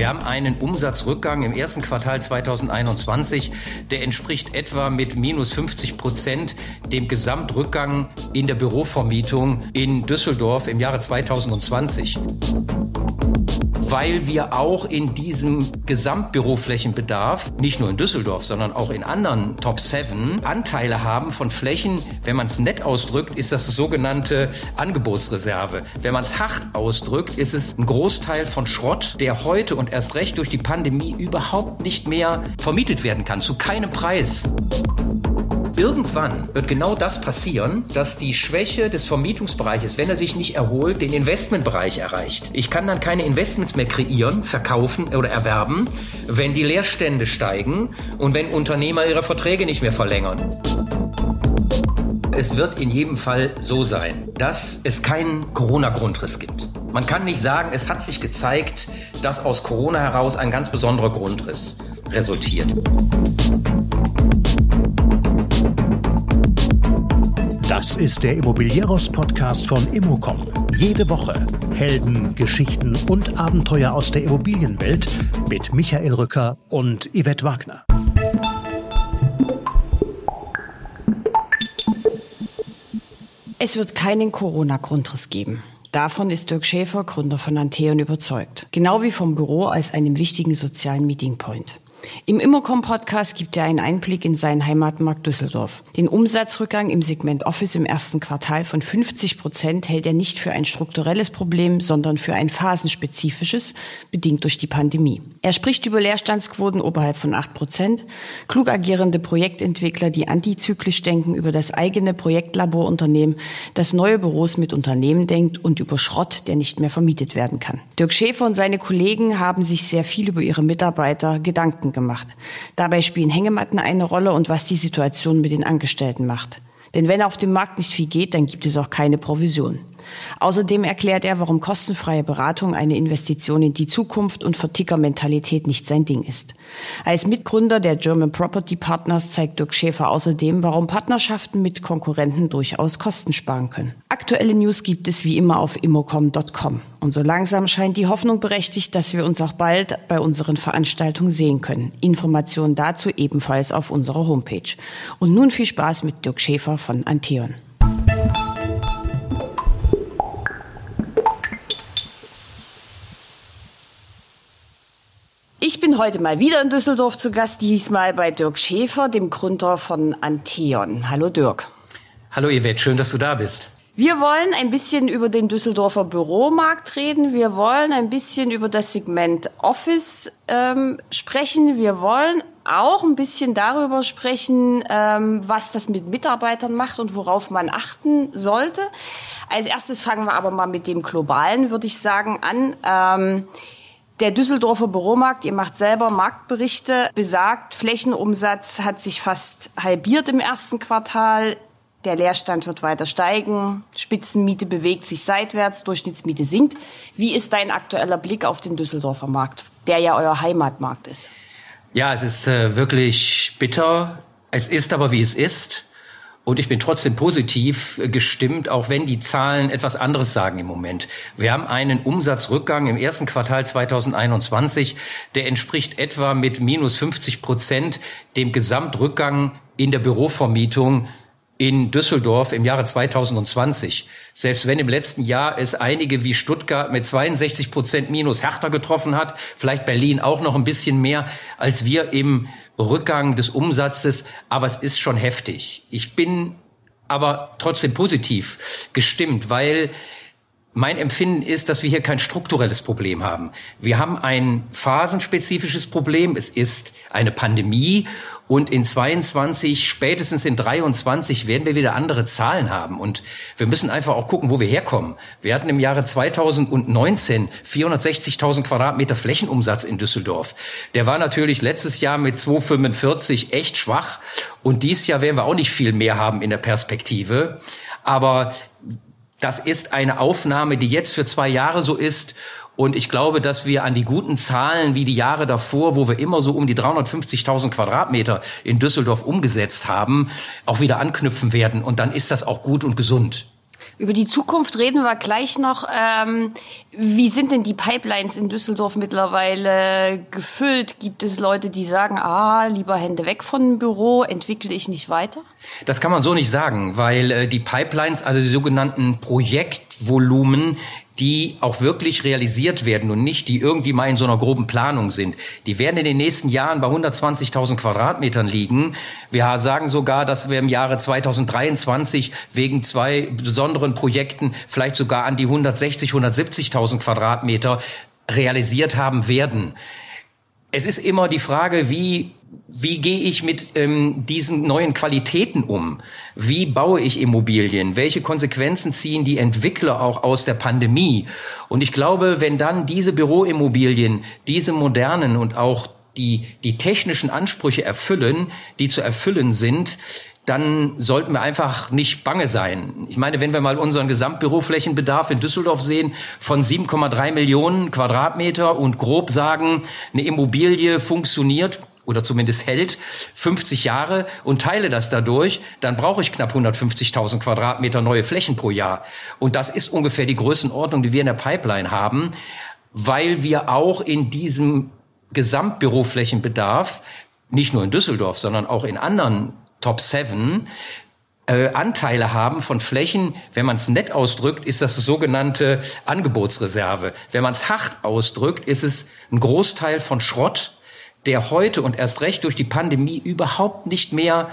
Wir haben einen Umsatzrückgang im ersten Quartal 2021, der entspricht etwa mit minus 50 Prozent dem Gesamtrückgang in der Bürovermietung in Düsseldorf im Jahre 2020 weil wir auch in diesem Gesamtbüroflächenbedarf, nicht nur in Düsseldorf, sondern auch in anderen Top 7, Anteile haben von Flächen, wenn man es nett ausdrückt, ist das sogenannte Angebotsreserve. Wenn man es hart ausdrückt, ist es ein Großteil von Schrott, der heute und erst recht durch die Pandemie überhaupt nicht mehr vermietet werden kann, zu keinem Preis. Irgendwann wird genau das passieren, dass die Schwäche des Vermietungsbereiches, wenn er sich nicht erholt, den Investmentbereich erreicht. Ich kann dann keine Investments mehr kreieren, verkaufen oder erwerben, wenn die Leerstände steigen und wenn Unternehmer ihre Verträge nicht mehr verlängern. Es wird in jedem Fall so sein, dass es keinen Corona-Grundriss gibt. Man kann nicht sagen, es hat sich gezeigt, dass aus Corona heraus ein ganz besonderer Grundriss resultiert. Das ist der Immobilieros-Podcast von Immocom. Jede Woche Helden, Geschichten und Abenteuer aus der Immobilienwelt mit Michael Rücker und Yvette Wagner. Es wird keinen Corona-Grundriss geben. Davon ist Dirk Schäfer, Gründer von Anteon, überzeugt. Genau wie vom Büro als einem wichtigen sozialen Meeting Point. Im Immocom-Podcast gibt er einen Einblick in seinen Heimatmarkt Düsseldorf. Den Umsatzrückgang im Segment Office im ersten Quartal von 50 Prozent hält er nicht für ein strukturelles Problem, sondern für ein phasenspezifisches, bedingt durch die Pandemie. Er spricht über Leerstandsquoten oberhalb von 8 Prozent, klug agierende Projektentwickler, die antizyklisch denken, über das eigene Projektlaborunternehmen, das neue Büros mit Unternehmen denkt und über Schrott, der nicht mehr vermietet werden kann. Dirk Schäfer und seine Kollegen haben sich sehr viel über ihre Mitarbeiter Gedanken Gedanken gemacht. Dabei spielen Hängematten eine Rolle und was die Situation mit den Angestellten macht. Denn wenn auf dem Markt nicht viel geht, dann gibt es auch keine Provision. Außerdem erklärt er, warum kostenfreie Beratung eine Investition in die Zukunft und Vertickermentalität nicht sein Ding ist. Als Mitgründer der German Property Partners zeigt Dirk Schäfer außerdem, warum Partnerschaften mit Konkurrenten durchaus Kosten sparen können. Aktuelle News gibt es wie immer auf immocom.com. Und so langsam scheint die Hoffnung berechtigt, dass wir uns auch bald bei unseren Veranstaltungen sehen können. Informationen dazu ebenfalls auf unserer Homepage. Und nun viel Spaß mit Dirk Schäfer von Anteon. Heute mal wieder in Düsseldorf zu Gast, diesmal bei Dirk Schäfer, dem Gründer von Anteon. Hallo Dirk. Hallo Yvette, schön, dass du da bist. Wir wollen ein bisschen über den Düsseldorfer Büromarkt reden. Wir wollen ein bisschen über das Segment Office ähm, sprechen. Wir wollen auch ein bisschen darüber sprechen, ähm, was das mit Mitarbeitern macht und worauf man achten sollte. Als erstes fangen wir aber mal mit dem Globalen, würde ich sagen, an. Ähm, der Düsseldorfer Büromarkt, ihr macht selber Marktberichte, besagt, Flächenumsatz hat sich fast halbiert im ersten Quartal. Der Leerstand wird weiter steigen. Spitzenmiete bewegt sich seitwärts, Durchschnittsmiete sinkt. Wie ist dein aktueller Blick auf den Düsseldorfer Markt, der ja euer Heimatmarkt ist? Ja, es ist äh, wirklich bitter. Es ist aber, wie es ist. Und ich bin trotzdem positiv äh, gestimmt, auch wenn die Zahlen etwas anderes sagen im Moment. Wir haben einen Umsatzrückgang im ersten Quartal 2021, der entspricht etwa mit minus 50 Prozent dem Gesamtrückgang in der Bürovermietung in Düsseldorf im Jahre 2020. Selbst wenn im letzten Jahr es einige wie Stuttgart mit 62 Prozent Minus härter getroffen hat, vielleicht Berlin auch noch ein bisschen mehr als wir im Rückgang des Umsatzes, aber es ist schon heftig. Ich bin aber trotzdem positiv gestimmt, weil mein Empfinden ist, dass wir hier kein strukturelles Problem haben. Wir haben ein phasenspezifisches Problem. Es ist eine Pandemie und in 22, spätestens in 23 werden wir wieder andere Zahlen haben. Und wir müssen einfach auch gucken, wo wir herkommen. Wir hatten im Jahre 2019 460.000 Quadratmeter Flächenumsatz in Düsseldorf. Der war natürlich letztes Jahr mit 245 echt schwach. Und dieses Jahr werden wir auch nicht viel mehr haben in der Perspektive. Aber das ist eine Aufnahme, die jetzt für zwei Jahre so ist. Und ich glaube, dass wir an die guten Zahlen wie die Jahre davor, wo wir immer so um die 350.000 Quadratmeter in Düsseldorf umgesetzt haben, auch wieder anknüpfen werden. Und dann ist das auch gut und gesund. Über die Zukunft reden wir gleich noch. Ähm, wie sind denn die Pipelines in Düsseldorf mittlerweile gefüllt? Gibt es Leute, die sagen, ah, lieber Hände weg von dem Büro, entwickle ich nicht weiter? Das kann man so nicht sagen, weil äh, die Pipelines, also die sogenannten Projektvolumen, die auch wirklich realisiert werden und nicht, die irgendwie mal in so einer groben Planung sind. Die werden in den nächsten Jahren bei 120.000 Quadratmetern liegen. Wir sagen sogar, dass wir im Jahre 2023 wegen zwei besonderen Projekten vielleicht sogar an die 160, 170.000 Quadratmeter realisiert haben werden. Es ist immer die Frage, wie wie gehe ich mit ähm, diesen neuen Qualitäten um? Wie baue ich Immobilien? Welche Konsequenzen ziehen die Entwickler auch aus der Pandemie? Und ich glaube, wenn dann diese Büroimmobilien, diese modernen und auch die, die technischen Ansprüche erfüllen, die zu erfüllen sind, dann sollten wir einfach nicht bange sein. Ich meine, wenn wir mal unseren Gesamtbüroflächenbedarf in Düsseldorf sehen von 7,3 Millionen Quadratmeter und grob sagen, eine Immobilie funktioniert oder zumindest hält 50 Jahre und teile das dadurch, dann brauche ich knapp 150.000 Quadratmeter neue Flächen pro Jahr. Und das ist ungefähr die Größenordnung, die wir in der Pipeline haben, weil wir auch in diesem Gesamtbüroflächenbedarf, nicht nur in Düsseldorf, sondern auch in anderen Top 7, äh, Anteile haben von Flächen, wenn man es nett ausdrückt, ist das sogenannte Angebotsreserve. Wenn man es hart ausdrückt, ist es ein Großteil von Schrott, der heute und erst recht durch die Pandemie überhaupt nicht mehr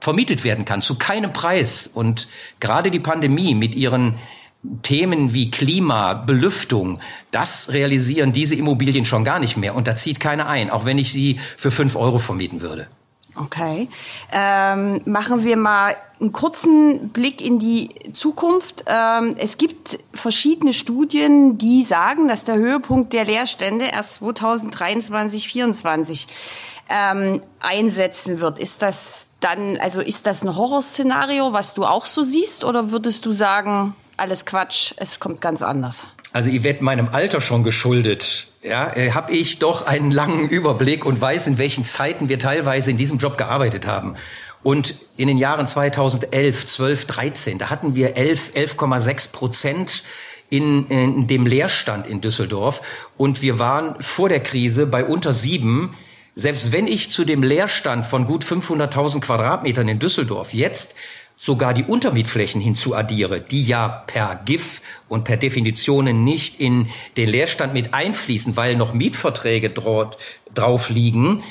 vermietet werden kann, zu keinem Preis. Und gerade die Pandemie mit ihren Themen wie Klima, Belüftung, das realisieren diese Immobilien schon gar nicht mehr. Und da zieht keiner ein, auch wenn ich sie für fünf Euro vermieten würde. Okay. Ähm, machen wir mal einen kurzen Blick in die Zukunft. Ähm, es gibt verschiedene Studien, die sagen, dass der Höhepunkt der Leerstände erst 2023, 2024 ähm, einsetzen wird. Ist das dann, also ist das ein Horrorszenario, was du auch so siehst, oder würdest du sagen, alles Quatsch, es kommt ganz anders? Also Yvette, meinem Alter schon geschuldet, ja, äh, habe ich doch einen langen Überblick und weiß, in welchen Zeiten wir teilweise in diesem Job gearbeitet haben. Und in den Jahren 2011, 12, 13, da hatten wir 11, 11,6 Prozent in, in dem Leerstand in Düsseldorf. Und wir waren vor der Krise bei unter sieben. Selbst wenn ich zu dem Leerstand von gut 500.000 Quadratmetern in Düsseldorf jetzt sogar die Untermietflächen hinzuaddiere, die ja per GIF und per Definition nicht in den Leerstand mit einfließen, weil noch Mietverträge dort drauf liegen,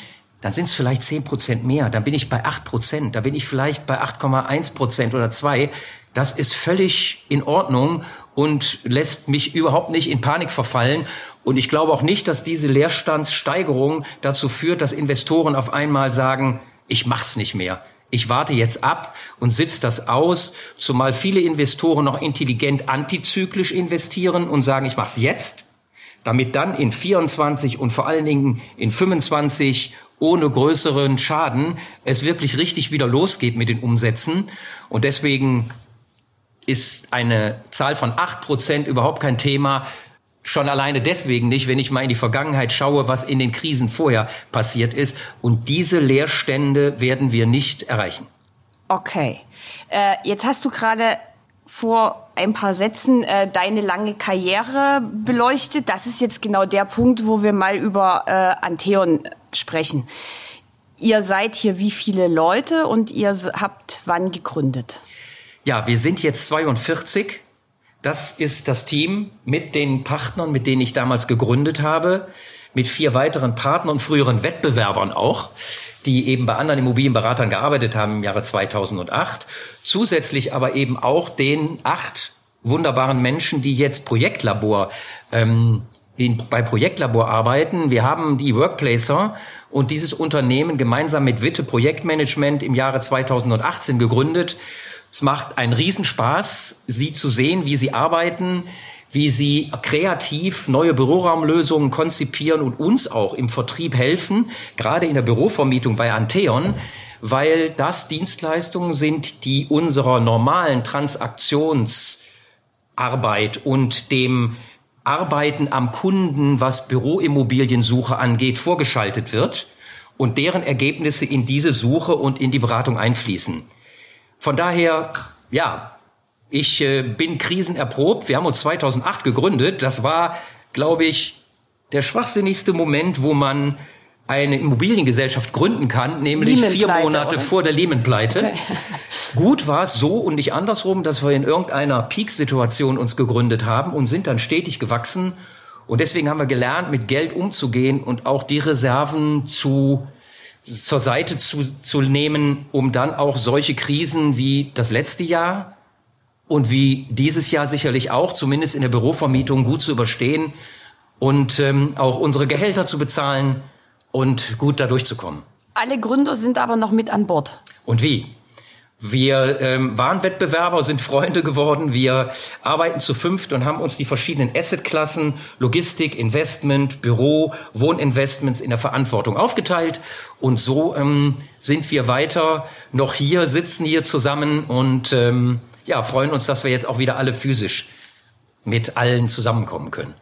dann sind es vielleicht zehn Prozent mehr. Dann bin ich bei acht Prozent. Da bin ich vielleicht bei 8,1 Prozent oder zwei. Das ist völlig in Ordnung und lässt mich überhaupt nicht in Panik verfallen. Und ich glaube auch nicht, dass diese Leerstandssteigerung dazu führt, dass Investoren auf einmal sagen, ich mach's nicht mehr ich warte jetzt ab und sitze das aus, zumal viele Investoren noch intelligent antizyklisch investieren und sagen, ich mache es jetzt, damit dann in 24 und vor allen Dingen in 25 ohne größeren Schaden es wirklich richtig wieder losgeht mit den Umsätzen. Und deswegen ist eine Zahl von acht Prozent überhaupt kein Thema. Schon alleine deswegen nicht, wenn ich mal in die Vergangenheit schaue, was in den Krisen vorher passiert ist. Und diese Leerstände werden wir nicht erreichen. Okay. Äh, jetzt hast du gerade vor ein paar Sätzen äh, deine lange Karriere beleuchtet. Das ist jetzt genau der Punkt, wo wir mal über äh, Antheon sprechen. Ihr seid hier wie viele Leute und ihr habt wann gegründet? Ja, wir sind jetzt 42 das ist das Team mit den Partnern, mit denen ich damals gegründet habe, mit vier weiteren Partnern und früheren Wettbewerbern auch, die eben bei anderen Immobilienberatern gearbeitet haben im Jahre 2008. Zusätzlich aber eben auch den acht wunderbaren Menschen, die jetzt Projektlabor ähm, bei Projektlabor arbeiten. Wir haben die Workplacer und dieses Unternehmen gemeinsam mit Witte Projektmanagement im Jahre 2018 gegründet es macht einen Riesenspaß, sie zu sehen, wie sie arbeiten, wie sie kreativ neue Büroraumlösungen konzipieren und uns auch im Vertrieb helfen, gerade in der Bürovermietung bei Antheon, weil das Dienstleistungen sind, die unserer normalen Transaktionsarbeit und dem Arbeiten am Kunden, was Büroimmobiliensuche angeht, vorgeschaltet wird und deren Ergebnisse in diese Suche und in die Beratung einfließen. Von daher, ja, Ich äh, bin krisenerprobt. Wir haben uns 2008 gegründet. Das war, glaube ich, der schwachsinnigste Moment, wo man eine Immobiliengesellschaft gründen kann, nämlich vier Monate oder? vor der Lehman-Pleite. Okay. Gut war es so und nicht andersrum, dass wir in irgendeiner Peak-Situation uns gegründet haben und sind dann stetig gewachsen. Und deswegen haben wir gelernt, mit Geld umzugehen und auch die Reserven zu zur Seite zu, zu nehmen, um dann auch solche Krisen wie das letzte Jahr und wie dieses Jahr sicherlich auch, zumindest in der Bürovermietung, gut zu überstehen und ähm, auch unsere Gehälter zu bezahlen und gut da durchzukommen. Alle Gründer sind aber noch mit an Bord. Und wie? Wir ähm, waren Wettbewerber, sind Freunde geworden. Wir arbeiten zu fünft und haben uns die verschiedenen Assetklassen, Logistik, Investment, Büro, Wohninvestments in der Verantwortung aufgeteilt. Und so ähm, sind wir weiter noch hier, sitzen hier zusammen und ähm, ja, freuen uns, dass wir jetzt auch wieder alle physisch mit allen zusammenkommen können.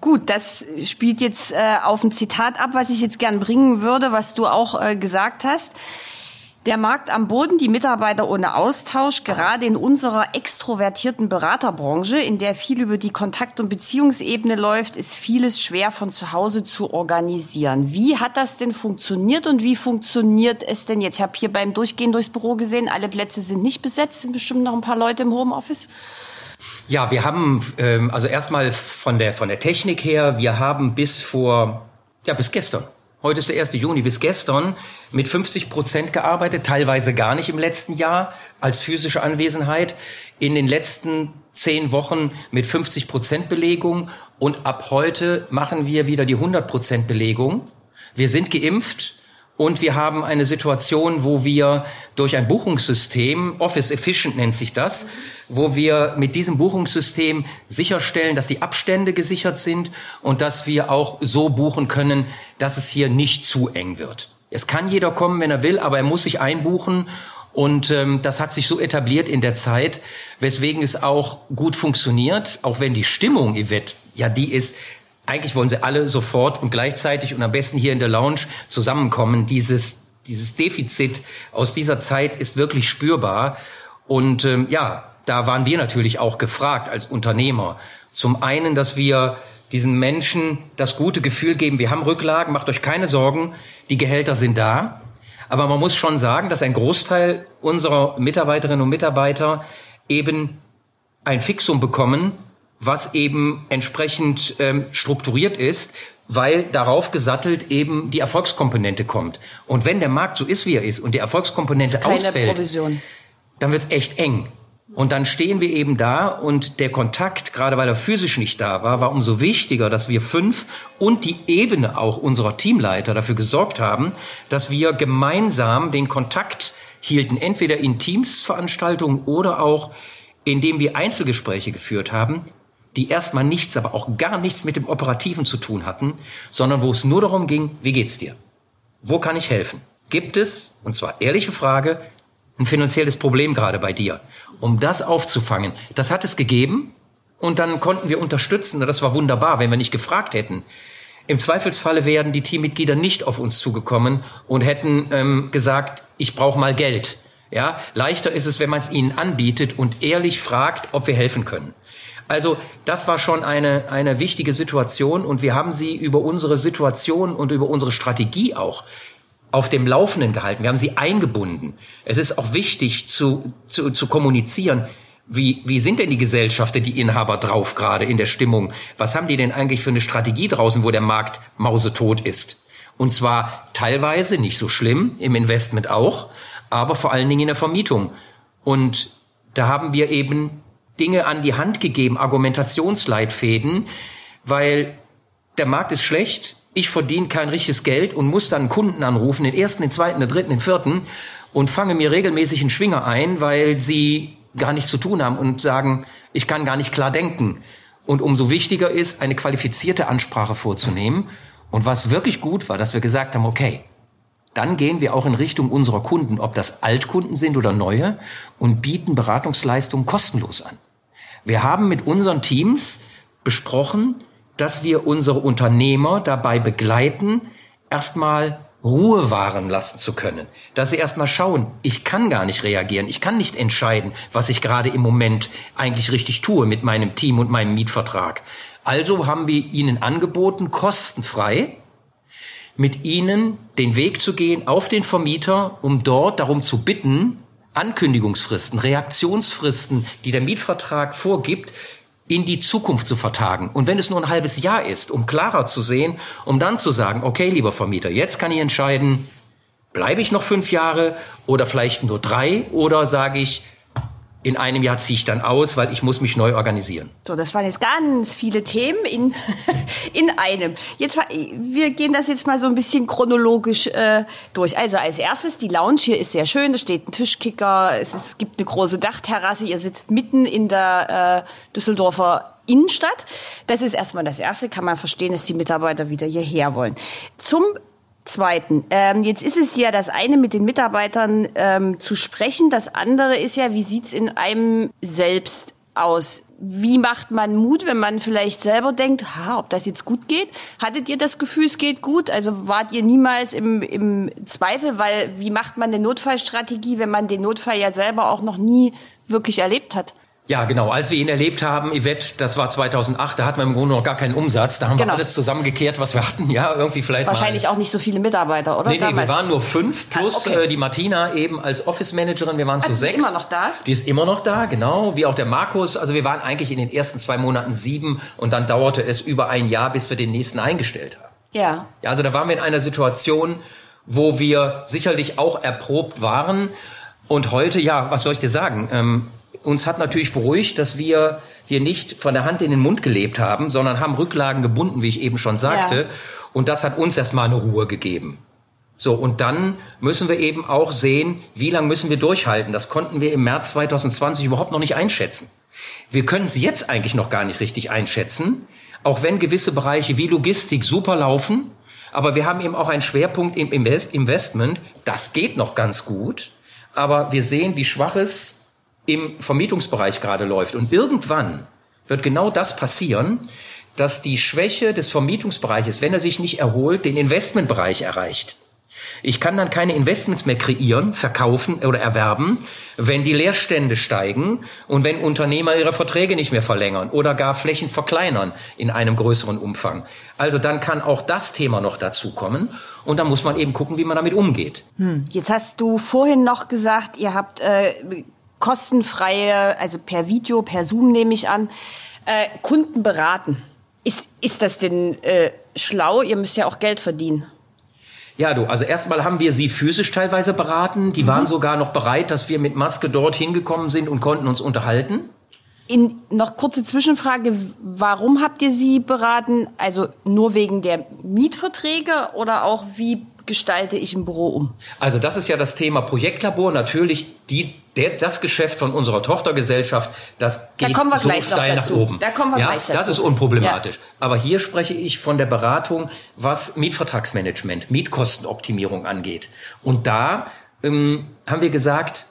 Gut, das spielt jetzt äh, auf ein Zitat ab, was ich jetzt gern bringen würde, was du auch äh, gesagt hast. Der Markt am Boden, die Mitarbeiter ohne Austausch, gerade in unserer extrovertierten Beraterbranche, in der viel über die Kontakt- und Beziehungsebene läuft, ist vieles schwer von zu Hause zu organisieren. Wie hat das denn funktioniert und wie funktioniert es denn jetzt? Ich habe hier beim Durchgehen durchs Büro gesehen, alle Plätze sind nicht besetzt, sind bestimmt noch ein paar Leute im Homeoffice. Ja, wir haben ähm, also erstmal von der von der Technik her, wir haben bis vor ja bis gestern Heute ist der 1. Juni bis gestern mit 50 Prozent gearbeitet, teilweise gar nicht im letzten Jahr als physische Anwesenheit. In den letzten zehn Wochen mit 50 Prozent Belegung und ab heute machen wir wieder die 100 Prozent Belegung. Wir sind geimpft und wir haben eine Situation, wo wir durch ein Buchungssystem, Office Efficient nennt sich das, wo wir mit diesem Buchungssystem sicherstellen, dass die Abstände gesichert sind und dass wir auch so buchen können, dass es hier nicht zu eng wird. Es kann jeder kommen, wenn er will, aber er muss sich einbuchen und ähm, das hat sich so etabliert in der Zeit, weswegen es auch gut funktioniert, auch wenn die Stimmung, Yvette, ja, die ist eigentlich wollen sie alle sofort und gleichzeitig und am besten hier in der Lounge zusammenkommen. Dieses, dieses Defizit aus dieser Zeit ist wirklich spürbar. Und ähm, ja, da waren wir natürlich auch gefragt als Unternehmer. Zum einen, dass wir diesen Menschen das gute Gefühl geben, wir haben Rücklagen, macht euch keine Sorgen, die Gehälter sind da. Aber man muss schon sagen, dass ein Großteil unserer Mitarbeiterinnen und Mitarbeiter eben ein Fixum bekommen, was eben entsprechend ähm, strukturiert ist, weil darauf gesattelt eben die Erfolgskomponente kommt. Und wenn der Markt so ist, wie er ist und die Erfolgskomponente ausfällt, Provision. dann wird es echt eng. Und dann stehen wir eben da und der Kontakt, gerade weil er physisch nicht da war, war umso wichtiger, dass wir fünf und die Ebene auch unserer Teamleiter dafür gesorgt haben, dass wir gemeinsam den Kontakt hielten, entweder in Teamsveranstaltungen oder auch indem wir Einzelgespräche geführt haben, die erstmal nichts, aber auch gar nichts mit dem Operativen zu tun hatten, sondern wo es nur darum ging, wie geht's dir? Wo kann ich helfen? Gibt es, und zwar ehrliche Frage, ein finanzielles Problem gerade bei dir? Um das aufzufangen, das hat es gegeben und dann konnten wir unterstützen. Das war wunderbar, wenn wir nicht gefragt hätten. Im Zweifelsfalle wären die Teammitglieder nicht auf uns zugekommen und hätten ähm, gesagt, ich brauche mal Geld. Ja, leichter ist es, wenn man es ihnen anbietet und ehrlich fragt, ob wir helfen können. Also das war schon eine, eine wichtige Situation und wir haben sie über unsere Situation und über unsere Strategie auch auf dem Laufenden gehalten. Wir haben sie eingebunden. Es ist auch wichtig zu, zu, zu kommunizieren. Wie, wie sind denn die Gesellschaften, die Inhaber drauf gerade in der Stimmung? Was haben die denn eigentlich für eine Strategie draußen, wo der Markt mausetot ist? Und zwar teilweise nicht so schlimm, im Investment auch, aber vor allen Dingen in der Vermietung. Und da haben wir eben Dinge an die Hand gegeben, Argumentationsleitfäden, weil der Markt ist schlecht, ich verdiene kein richtiges Geld und muss dann Kunden anrufen, den ersten, den zweiten, den dritten, den vierten und fange mir regelmäßig einen Schwinger ein, weil sie gar nichts zu tun haben und sagen, ich kann gar nicht klar denken. Und umso wichtiger ist, eine qualifizierte Ansprache vorzunehmen. Und was wirklich gut war, dass wir gesagt haben, okay, dann gehen wir auch in Richtung unserer Kunden, ob das Altkunden sind oder neue, und bieten Beratungsleistungen kostenlos an. Wir haben mit unseren Teams besprochen, dass wir unsere Unternehmer dabei begleiten, erstmal Ruhe wahren lassen zu können. Dass sie erstmal schauen, ich kann gar nicht reagieren, ich kann nicht entscheiden, was ich gerade im Moment eigentlich richtig tue mit meinem Team und meinem Mietvertrag. Also haben wir ihnen angeboten, kostenfrei mit ihnen den Weg zu gehen auf den Vermieter, um dort darum zu bitten, Ankündigungsfristen, Reaktionsfristen, die der Mietvertrag vorgibt, in die Zukunft zu vertagen. Und wenn es nur ein halbes Jahr ist, um klarer zu sehen, um dann zu sagen, okay, lieber Vermieter, jetzt kann ich entscheiden, bleibe ich noch fünf Jahre oder vielleicht nur drei oder sage ich, in einem Jahr ziehe ich dann aus, weil ich muss mich neu organisieren. So, das waren jetzt ganz viele Themen in, in einem. Jetzt, wir gehen das jetzt mal so ein bisschen chronologisch äh, durch. Also als erstes, die Lounge hier ist sehr schön. Da steht ein Tischkicker, es, ist, gibt eine große Dachterrasse. Ihr sitzt mitten in der äh, Düsseldorfer Innenstadt. Das ist erstmal das Erste. Kann man verstehen, dass die Mitarbeiter wieder hierher wollen. Zum Zweiten, ähm, jetzt ist es ja das eine mit den Mitarbeitern ähm, zu sprechen, das andere ist ja, wie sieht's in einem selbst aus? Wie macht man Mut, wenn man vielleicht selber denkt, ha, ob das jetzt gut geht? Hattet ihr das Gefühl, es geht gut? Also wart ihr niemals im, im Zweifel, weil wie macht man eine Notfallstrategie, wenn man den Notfall ja selber auch noch nie wirklich erlebt hat? Ja, genau. Als wir ihn erlebt haben, Yvette, das war 2008, da hatten wir im Grunde noch gar keinen Umsatz. Da haben genau. wir alles zusammengekehrt, was wir hatten. Ja, irgendwie vielleicht Wahrscheinlich mal. auch nicht so viele Mitarbeiter, oder? Nee, nee, wir waren nur fünf, ah, plus ah, okay. äh, die Martina eben als Office-Managerin. Wir waren zu also sechs. Die ist immer noch da? Die ist immer noch da, genau. Wie auch der Markus. Also wir waren eigentlich in den ersten zwei Monaten sieben und dann dauerte es über ein Jahr, bis wir den nächsten eingestellt haben. Ja. ja also da waren wir in einer Situation, wo wir sicherlich auch erprobt waren. Und heute, ja, was soll ich dir sagen? Ähm, uns hat natürlich beruhigt, dass wir hier nicht von der Hand in den Mund gelebt haben, sondern haben Rücklagen gebunden, wie ich eben schon sagte. Ja. Und das hat uns erstmal eine Ruhe gegeben. So, und dann müssen wir eben auch sehen, wie lange müssen wir durchhalten. Das konnten wir im März 2020 überhaupt noch nicht einschätzen. Wir können es jetzt eigentlich noch gar nicht richtig einschätzen, auch wenn gewisse Bereiche wie Logistik super laufen. Aber wir haben eben auch einen Schwerpunkt im Investment. Das geht noch ganz gut. Aber wir sehen, wie schwach es im Vermietungsbereich gerade läuft. Und irgendwann wird genau das passieren, dass die Schwäche des Vermietungsbereiches, wenn er sich nicht erholt, den Investmentbereich erreicht. Ich kann dann keine Investments mehr kreieren, verkaufen oder erwerben, wenn die Leerstände steigen und wenn Unternehmer ihre Verträge nicht mehr verlängern oder gar Flächen verkleinern in einem größeren Umfang. Also dann kann auch das Thema noch dazu kommen und dann muss man eben gucken, wie man damit umgeht. Hm. Jetzt hast du vorhin noch gesagt, ihr habt äh, kostenfreie, also per Video, per Zoom nehme ich an, äh, Kunden beraten. Ist, ist das denn äh, schlau? Ihr müsst ja auch Geld verdienen. Ja, du, also erstmal haben wir sie physisch teilweise beraten. Die mhm. waren sogar noch bereit, dass wir mit Maske dort hingekommen sind und konnten uns unterhalten. In, noch kurze Zwischenfrage, warum habt ihr sie beraten? Also nur wegen der Mietverträge oder auch wie gestalte ich ein Büro um? Also das ist ja das Thema Projektlabor. Natürlich die, der, das Geschäft von unserer Tochtergesellschaft, das geht da so steil nach oben. Da kommen wir ja, gleich dazu. Das ist unproblematisch. Ja. Aber hier spreche ich von der Beratung, was Mietvertragsmanagement, Mietkostenoptimierung angeht. Und da ähm, haben wir gesagt,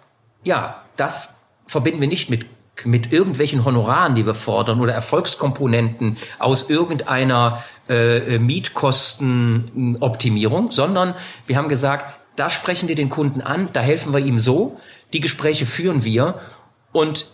ja, das verbinden wir nicht mit mit irgendwelchen Honoraren, die wir fordern oder Erfolgskomponenten aus irgendeiner äh, Mietkostenoptimierung, sondern wir haben gesagt, da sprechen wir den Kunden an, da helfen wir ihm so, die Gespräche führen wir und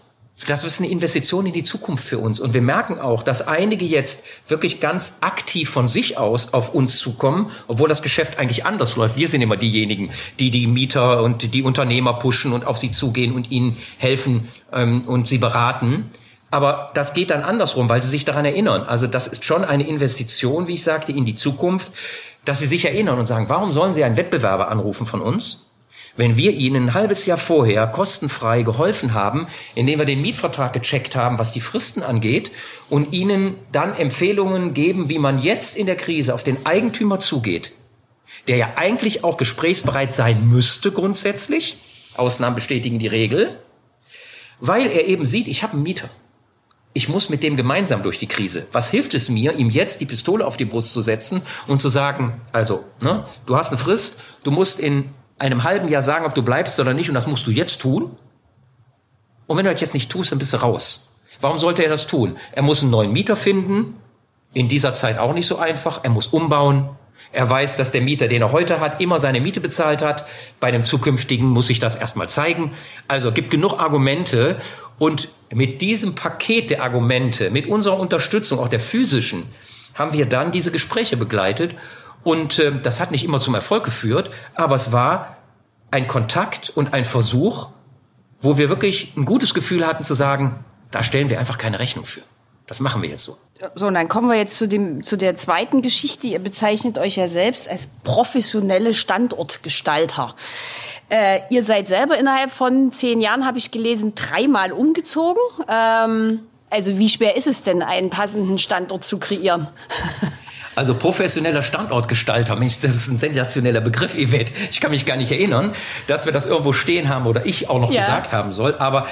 das ist eine Investition in die Zukunft für uns. Und wir merken auch, dass einige jetzt wirklich ganz aktiv von sich aus auf uns zukommen, obwohl das Geschäft eigentlich anders läuft. Wir sind immer diejenigen, die die Mieter und die Unternehmer pushen und auf sie zugehen und ihnen helfen ähm, und sie beraten. Aber das geht dann andersrum, weil sie sich daran erinnern. Also das ist schon eine Investition, wie ich sagte, in die Zukunft, dass sie sich erinnern und sagen, warum sollen sie einen Wettbewerber anrufen von uns? wenn wir Ihnen ein halbes Jahr vorher kostenfrei geholfen haben, indem wir den Mietvertrag gecheckt haben, was die Fristen angeht, und Ihnen dann Empfehlungen geben, wie man jetzt in der Krise auf den Eigentümer zugeht, der ja eigentlich auch gesprächsbereit sein müsste grundsätzlich, Ausnahmen bestätigen die Regel, weil er eben sieht, ich habe einen Mieter. Ich muss mit dem gemeinsam durch die Krise. Was hilft es mir, ihm jetzt die Pistole auf die Brust zu setzen und zu sagen, also, ne, du hast eine Frist, du musst in einem halben Jahr sagen, ob du bleibst oder nicht, und das musst du jetzt tun. Und wenn du das jetzt nicht tust, dann bist du raus. Warum sollte er das tun? Er muss einen neuen Mieter finden, in dieser Zeit auch nicht so einfach. Er muss umbauen. Er weiß, dass der Mieter, den er heute hat, immer seine Miete bezahlt hat. Bei einem zukünftigen muss ich das erstmal zeigen. Also gibt genug Argumente. Und mit diesem Paket der Argumente, mit unserer Unterstützung, auch der physischen, haben wir dann diese Gespräche begleitet. Und äh, das hat nicht immer zum Erfolg geführt, aber es war ein Kontakt und ein Versuch, wo wir wirklich ein gutes Gefühl hatten zu sagen, da stellen wir einfach keine Rechnung für. Das machen wir jetzt so. So, und dann kommen wir jetzt zu, dem, zu der zweiten Geschichte. Ihr bezeichnet euch ja selbst als professionelle Standortgestalter. Äh, ihr seid selber innerhalb von zehn Jahren, habe ich gelesen, dreimal umgezogen. Ähm, also wie schwer ist es denn, einen passenden Standort zu kreieren? Also professioneller Standortgestalter, Mensch, das ist ein sensationeller Begriff, Yvette. Ich kann mich gar nicht erinnern, dass wir das irgendwo stehen haben oder ich auch noch ja. gesagt haben soll. Aber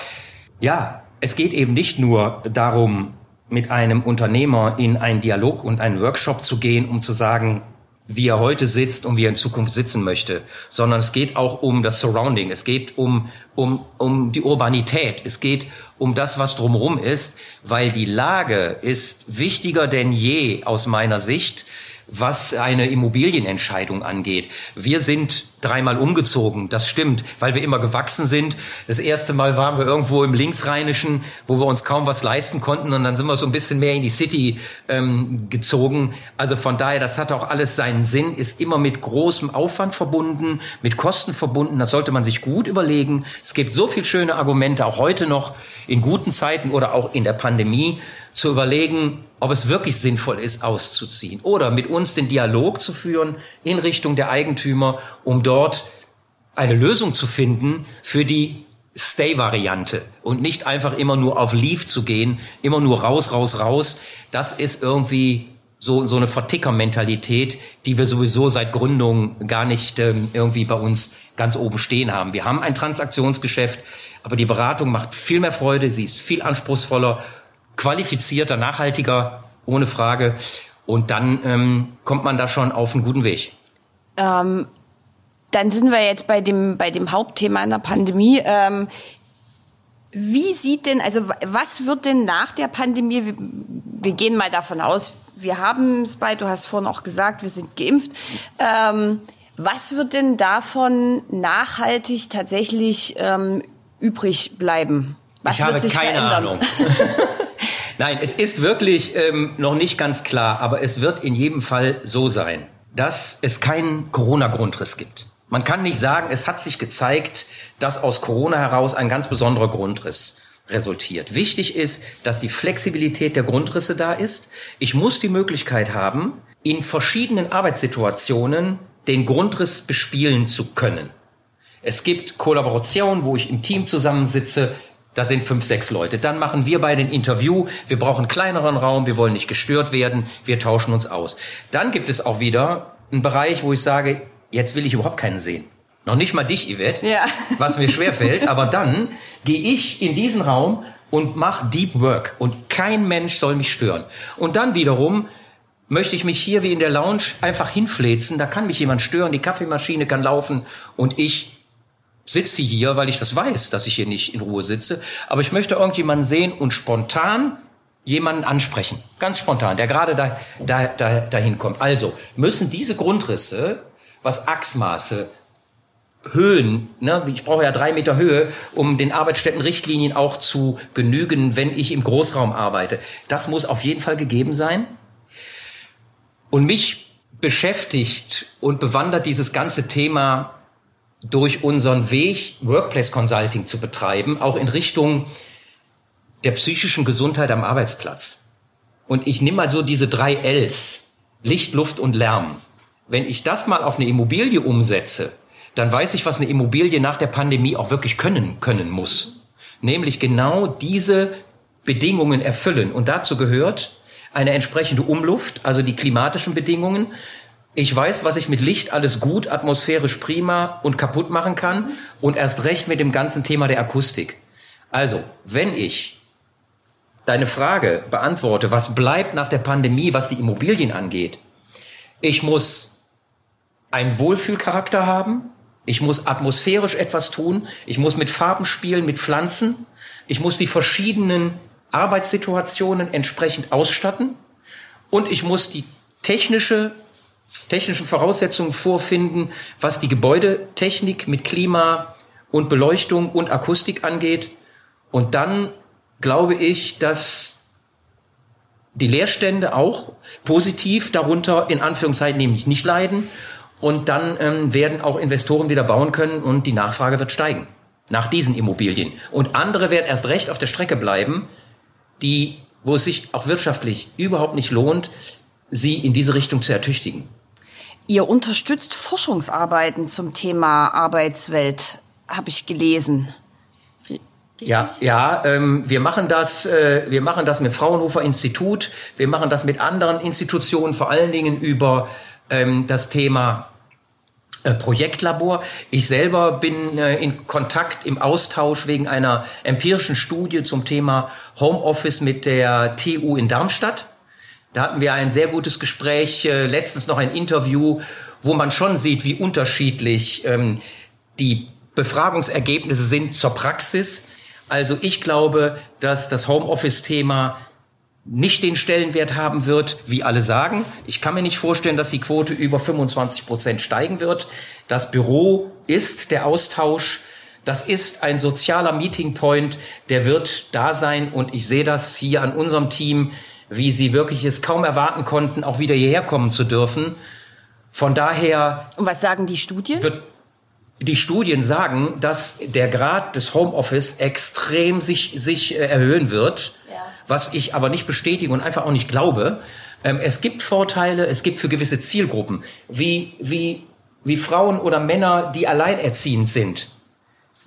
ja, es geht eben nicht nur darum, mit einem Unternehmer in einen Dialog und einen Workshop zu gehen, um zu sagen, wie er heute sitzt und wie er in Zukunft sitzen möchte, sondern es geht auch um das Surrounding, es geht um, um, um die Urbanität, es geht um das, was drumherum ist, weil die Lage ist wichtiger denn je aus meiner Sicht was eine Immobilienentscheidung angeht. Wir sind dreimal umgezogen, das stimmt, weil wir immer gewachsen sind. Das erste Mal waren wir irgendwo im Linksrheinischen, wo wir uns kaum was leisten konnten und dann sind wir so ein bisschen mehr in die City ähm, gezogen. Also von daher, das hat auch alles seinen Sinn, ist immer mit großem Aufwand verbunden, mit Kosten verbunden. Das sollte man sich gut überlegen. Es gibt so viel schöne Argumente, auch heute noch in guten Zeiten oder auch in der Pandemie, zu überlegen, ob es wirklich sinnvoll ist, auszuziehen oder mit uns den Dialog zu führen in Richtung der Eigentümer, um dort eine Lösung zu finden für die Stay-Variante und nicht einfach immer nur auf Leave zu gehen, immer nur raus, raus, raus. Das ist irgendwie so, so eine Verticker-Mentalität, die wir sowieso seit Gründung gar nicht ähm, irgendwie bei uns ganz oben stehen haben. Wir haben ein Transaktionsgeschäft, aber die Beratung macht viel mehr Freude, sie ist viel anspruchsvoller qualifizierter, nachhaltiger, ohne Frage. Und dann ähm, kommt man da schon auf einen guten Weg. Ähm, dann sind wir jetzt bei dem, bei dem Hauptthema einer Pandemie. Ähm, wie sieht denn, also was wird denn nach der Pandemie, wir, wir gehen mal davon aus, wir haben es bei, du hast vorhin auch gesagt, wir sind geimpft. Ähm, was wird denn davon nachhaltig tatsächlich ähm, übrig bleiben? Was ich wird sich keine verändern? Ahnung. Nein, es ist wirklich ähm, noch nicht ganz klar, aber es wird in jedem Fall so sein, dass es keinen Corona-Grundriss gibt. Man kann nicht sagen, es hat sich gezeigt, dass aus Corona heraus ein ganz besonderer Grundriss resultiert. Wichtig ist, dass die Flexibilität der Grundrisse da ist. Ich muss die Möglichkeit haben, in verschiedenen Arbeitssituationen den Grundriss bespielen zu können. Es gibt Kollaboration, wo ich im Team zusammensitze, da sind fünf, sechs Leute. Dann machen wir beide ein Interview. Wir brauchen einen kleineren Raum. Wir wollen nicht gestört werden. Wir tauschen uns aus. Dann gibt es auch wieder einen Bereich, wo ich sage, jetzt will ich überhaupt keinen sehen. Noch nicht mal dich, Yvette, ja. was mir schwerfällt. aber dann gehe ich in diesen Raum und mache Deep Work. Und kein Mensch soll mich stören. Und dann wiederum möchte ich mich hier wie in der Lounge einfach hinfläzen. Da kann mich jemand stören. Die Kaffeemaschine kann laufen. Und ich sitze hier, weil ich das weiß, dass ich hier nicht in Ruhe sitze. Aber ich möchte irgendjemanden sehen und spontan jemanden ansprechen. Ganz spontan, der gerade da, da, da, dahin kommt. Also müssen diese Grundrisse, was Achsmaße, Höhen, ne, ich brauche ja drei Meter Höhe, um den Arbeitsstättenrichtlinien auch zu genügen, wenn ich im Großraum arbeite. Das muss auf jeden Fall gegeben sein. Und mich beschäftigt und bewandert dieses ganze Thema durch unseren Weg, Workplace Consulting zu betreiben, auch in Richtung der psychischen Gesundheit am Arbeitsplatz. Und ich nehme mal so diese drei Ls, Licht, Luft und Lärm. Wenn ich das mal auf eine Immobilie umsetze, dann weiß ich, was eine Immobilie nach der Pandemie auch wirklich können, können muss. Nämlich genau diese Bedingungen erfüllen. Und dazu gehört eine entsprechende Umluft, also die klimatischen Bedingungen, ich weiß, was ich mit Licht alles gut, atmosphärisch prima und kaputt machen kann und erst recht mit dem ganzen Thema der Akustik. Also, wenn ich deine Frage beantworte, was bleibt nach der Pandemie, was die Immobilien angeht, ich muss einen Wohlfühlcharakter haben, ich muss atmosphärisch etwas tun, ich muss mit Farben spielen, mit Pflanzen, ich muss die verschiedenen Arbeitssituationen entsprechend ausstatten. Und ich muss die technische technischen Voraussetzungen vorfinden, was die Gebäudetechnik mit Klima und Beleuchtung und Akustik angeht. Und dann glaube ich, dass die Leerstände auch positiv darunter in Anführungszeichen nämlich nicht leiden. Und dann ähm, werden auch Investoren wieder bauen können und die Nachfrage wird steigen nach diesen Immobilien. Und andere werden erst recht auf der Strecke bleiben, die, wo es sich auch wirtschaftlich überhaupt nicht lohnt, sie in diese Richtung zu ertüchtigen. Ihr unterstützt Forschungsarbeiten zum Thema Arbeitswelt, habe ich gelesen. Ja, ja, ähm, wir machen das, äh, wir machen das mit Fraunhofer Institut, wir machen das mit anderen Institutionen, vor allen Dingen über ähm, das Thema äh, Projektlabor. Ich selber bin äh, in Kontakt, im Austausch wegen einer empirischen Studie zum Thema Homeoffice mit der TU in Darmstadt. Da hatten wir ein sehr gutes Gespräch, äh, letztens noch ein Interview, wo man schon sieht, wie unterschiedlich ähm, die Befragungsergebnisse sind zur Praxis. Also ich glaube, dass das Homeoffice-Thema nicht den Stellenwert haben wird, wie alle sagen. Ich kann mir nicht vorstellen, dass die Quote über 25 Prozent steigen wird. Das Büro ist der Austausch. Das ist ein sozialer Meeting Point, der wird da sein und ich sehe das hier an unserem Team, wie sie wirklich es kaum erwarten konnten, auch wieder hierher kommen zu dürfen. Von daher. Und was sagen die Studien? Wird, die Studien sagen, dass der Grad des Homeoffice extrem sich, sich äh, erhöhen wird was ich aber nicht bestätige und einfach auch nicht glaube. Ähm, es gibt Vorteile, es gibt für gewisse Zielgruppen, wie, wie, wie Frauen oder Männer, die alleinerziehend sind,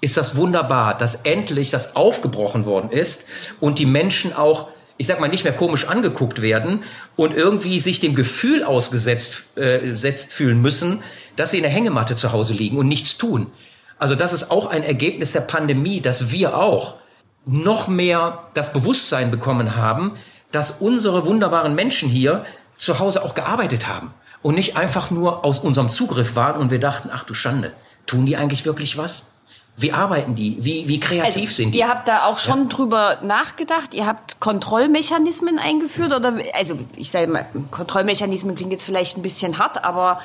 ist das wunderbar, dass endlich das aufgebrochen worden ist und die Menschen auch ich sag mal, nicht mehr komisch angeguckt werden und irgendwie sich dem Gefühl ausgesetzt äh, setzt fühlen müssen, dass sie in der Hängematte zu Hause liegen und nichts tun. Also das ist auch ein Ergebnis der Pandemie, dass wir auch noch mehr das Bewusstsein bekommen haben, dass unsere wunderbaren Menschen hier zu Hause auch gearbeitet haben und nicht einfach nur aus unserem Zugriff waren und wir dachten, ach du Schande, tun die eigentlich wirklich was? Wie arbeiten die? Wie, wie kreativ also, sind die? Ihr habt da auch schon ja. drüber nachgedacht. Ihr habt Kontrollmechanismen eingeführt oder also ich sage mal, Kontrollmechanismen klingt jetzt vielleicht ein bisschen hart, aber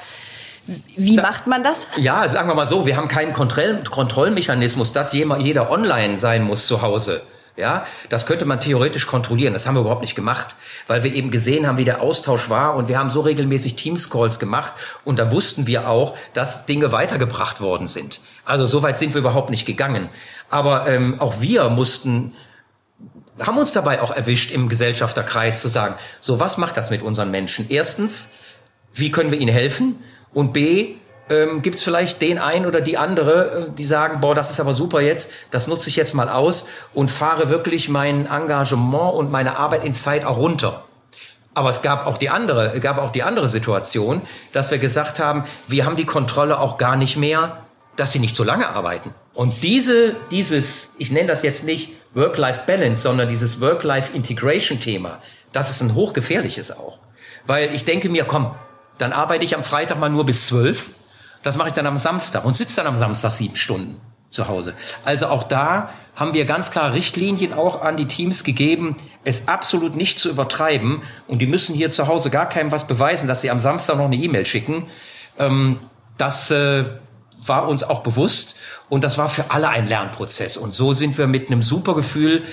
wie Sa macht man das? Ja, sagen wir mal so, wir haben keinen Kontroll Kontrollmechanismus, dass jeder online sein muss zu Hause. Ja, das könnte man theoretisch kontrollieren. Das haben wir überhaupt nicht gemacht, weil wir eben gesehen haben, wie der Austausch war und wir haben so regelmäßig Teams-Calls gemacht und da wussten wir auch, dass Dinge weitergebracht worden sind. Also so weit sind wir überhaupt nicht gegangen. Aber ähm, auch wir mussten haben uns dabei auch erwischt im Gesellschafterkreis zu sagen, so was macht das mit unseren Menschen? Erstens, wie können wir ihnen helfen? Und B, ähm, gibt es vielleicht den einen oder die andere, äh, die sagen, boah, das ist aber super jetzt, das nutze ich jetzt mal aus und fahre wirklich mein Engagement und meine Arbeit in Zeit auch runter. Aber es gab auch die andere, gab auch die andere Situation, dass wir gesagt haben, wir haben die Kontrolle auch gar nicht mehr, dass sie nicht so lange arbeiten. Und diese, dieses, ich nenne das jetzt nicht Work-Life-Balance, sondern dieses Work-Life-Integration-Thema, das ist ein hochgefährliches auch. Weil ich denke mir, komm, dann arbeite ich am Freitag mal nur bis zwölf. Das mache ich dann am Samstag und sitze dann am Samstag sieben Stunden zu Hause. Also auch da haben wir ganz klar Richtlinien auch an die Teams gegeben, es absolut nicht zu übertreiben. Und die müssen hier zu Hause gar keinem was beweisen, dass sie am Samstag noch eine E-Mail schicken. Ähm, das äh, war uns auch bewusst und das war für alle ein Lernprozess. Und so sind wir mit einem super Gefühl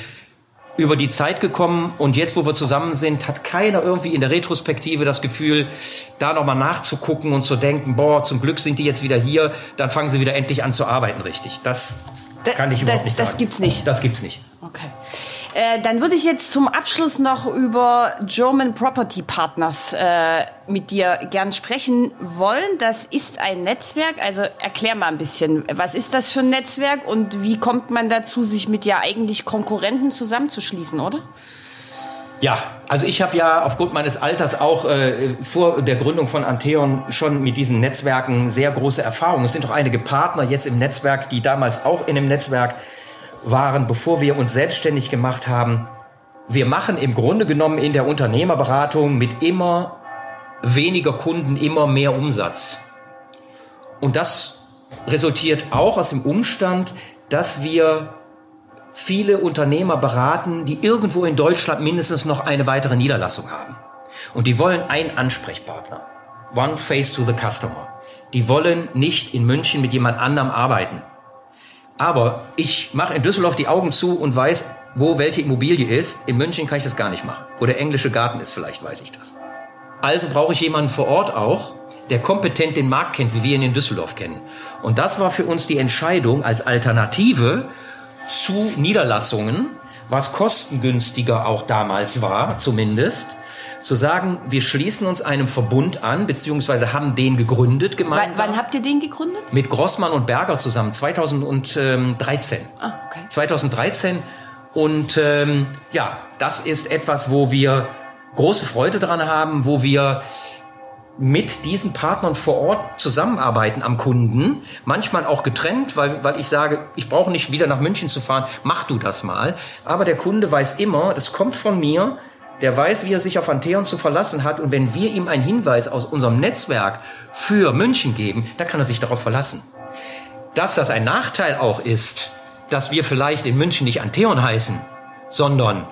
über die Zeit gekommen und jetzt, wo wir zusammen sind, hat keiner irgendwie in der Retrospektive das Gefühl, da nochmal nachzugucken und zu denken, boah, zum Glück sind die jetzt wieder hier, dann fangen sie wieder endlich an zu arbeiten, richtig. Das da, kann ich überhaupt das, nicht sagen. Das gibt's nicht. Das gibt's nicht. Okay. Äh, dann würde ich jetzt zum Abschluss noch über German Property Partners äh, mit dir gern sprechen wollen. Das ist ein Netzwerk. Also erklär mal ein bisschen, was ist das für ein Netzwerk und wie kommt man dazu, sich mit ja eigentlich Konkurrenten zusammenzuschließen, oder? Ja, also ich habe ja aufgrund meines Alters auch äh, vor der Gründung von Antheon schon mit diesen Netzwerken sehr große Erfahrungen. Es sind auch einige Partner jetzt im Netzwerk, die damals auch in dem Netzwerk waren, bevor wir uns selbstständig gemacht haben. Wir machen im Grunde genommen in der Unternehmerberatung mit immer weniger Kunden immer mehr Umsatz. Und das resultiert auch aus dem Umstand, dass wir viele Unternehmer beraten, die irgendwo in Deutschland mindestens noch eine weitere Niederlassung haben. Und die wollen einen Ansprechpartner. One face to the customer. Die wollen nicht in München mit jemand anderem arbeiten. Aber ich mache in Düsseldorf die Augen zu und weiß, wo welche Immobilie ist. In München kann ich das gar nicht machen. Wo der englische Garten ist, vielleicht weiß ich das. Also brauche ich jemanden vor Ort auch, der kompetent den Markt kennt, wie wir ihn in Düsseldorf kennen. Und das war für uns die Entscheidung als Alternative zu Niederlassungen, was kostengünstiger auch damals war, zumindest, zu sagen, wir schließen uns einem Verbund an, beziehungsweise haben den gegründet gemeinsam. Wann, wann habt ihr den gegründet? Mit Grossmann und Berger zusammen, 2013. Ah, okay. 2013. Und ähm, ja, das ist etwas, wo wir große Freude dran haben, wo wir mit diesen Partnern vor Ort zusammenarbeiten am Kunden, manchmal auch getrennt, weil, weil ich sage, ich brauche nicht wieder nach München zu fahren, mach du das mal. Aber der Kunde weiß immer, das kommt von mir, der weiß, wie er sich auf Anteon zu verlassen hat. Und wenn wir ihm einen Hinweis aus unserem Netzwerk für München geben, dann kann er sich darauf verlassen. Dass das ein Nachteil auch ist, dass wir vielleicht in München nicht Anteon heißen, sondern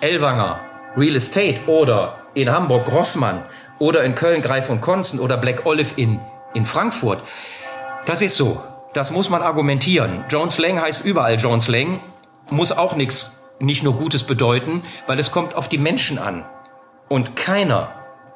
Elwanger, Real Estate oder in Hamburg Grossmann oder in Köln Greif und Konzen oder Black Olive in, in Frankfurt. Das ist so. Das muss man argumentieren. Jones Lang heißt überall Jones Lang, muss auch nichts, nicht nur Gutes bedeuten, weil es kommt auf die Menschen an. Und keiner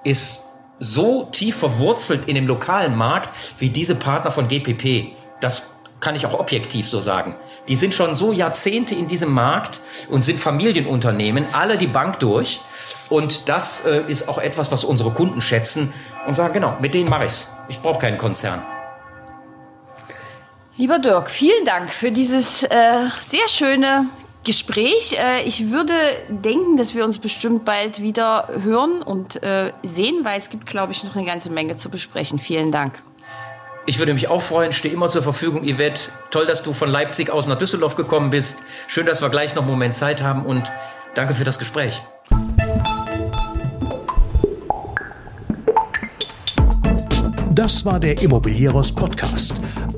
ist so tief verwurzelt in dem lokalen Markt wie diese Partner von GPP. Das kann ich auch objektiv so sagen. Die sind schon so Jahrzehnte in diesem Markt und sind Familienunternehmen, alle die Bank durch. Und das äh, ist auch etwas, was unsere Kunden schätzen und sagen, genau, mit denen mache ich's. Ich brauche keinen Konzern. Lieber Dirk, vielen Dank für dieses äh, sehr schöne Gespräch. Äh, ich würde denken, dass wir uns bestimmt bald wieder hören und äh, sehen, weil es gibt, glaube ich, noch eine ganze Menge zu besprechen. Vielen Dank. Ich würde mich auch freuen, stehe immer zur Verfügung, Yvette. Toll, dass du von Leipzig aus nach Düsseldorf gekommen bist. Schön, dass wir gleich noch einen Moment Zeit haben und danke für das Gespräch. Das war der Immobilieros Podcast.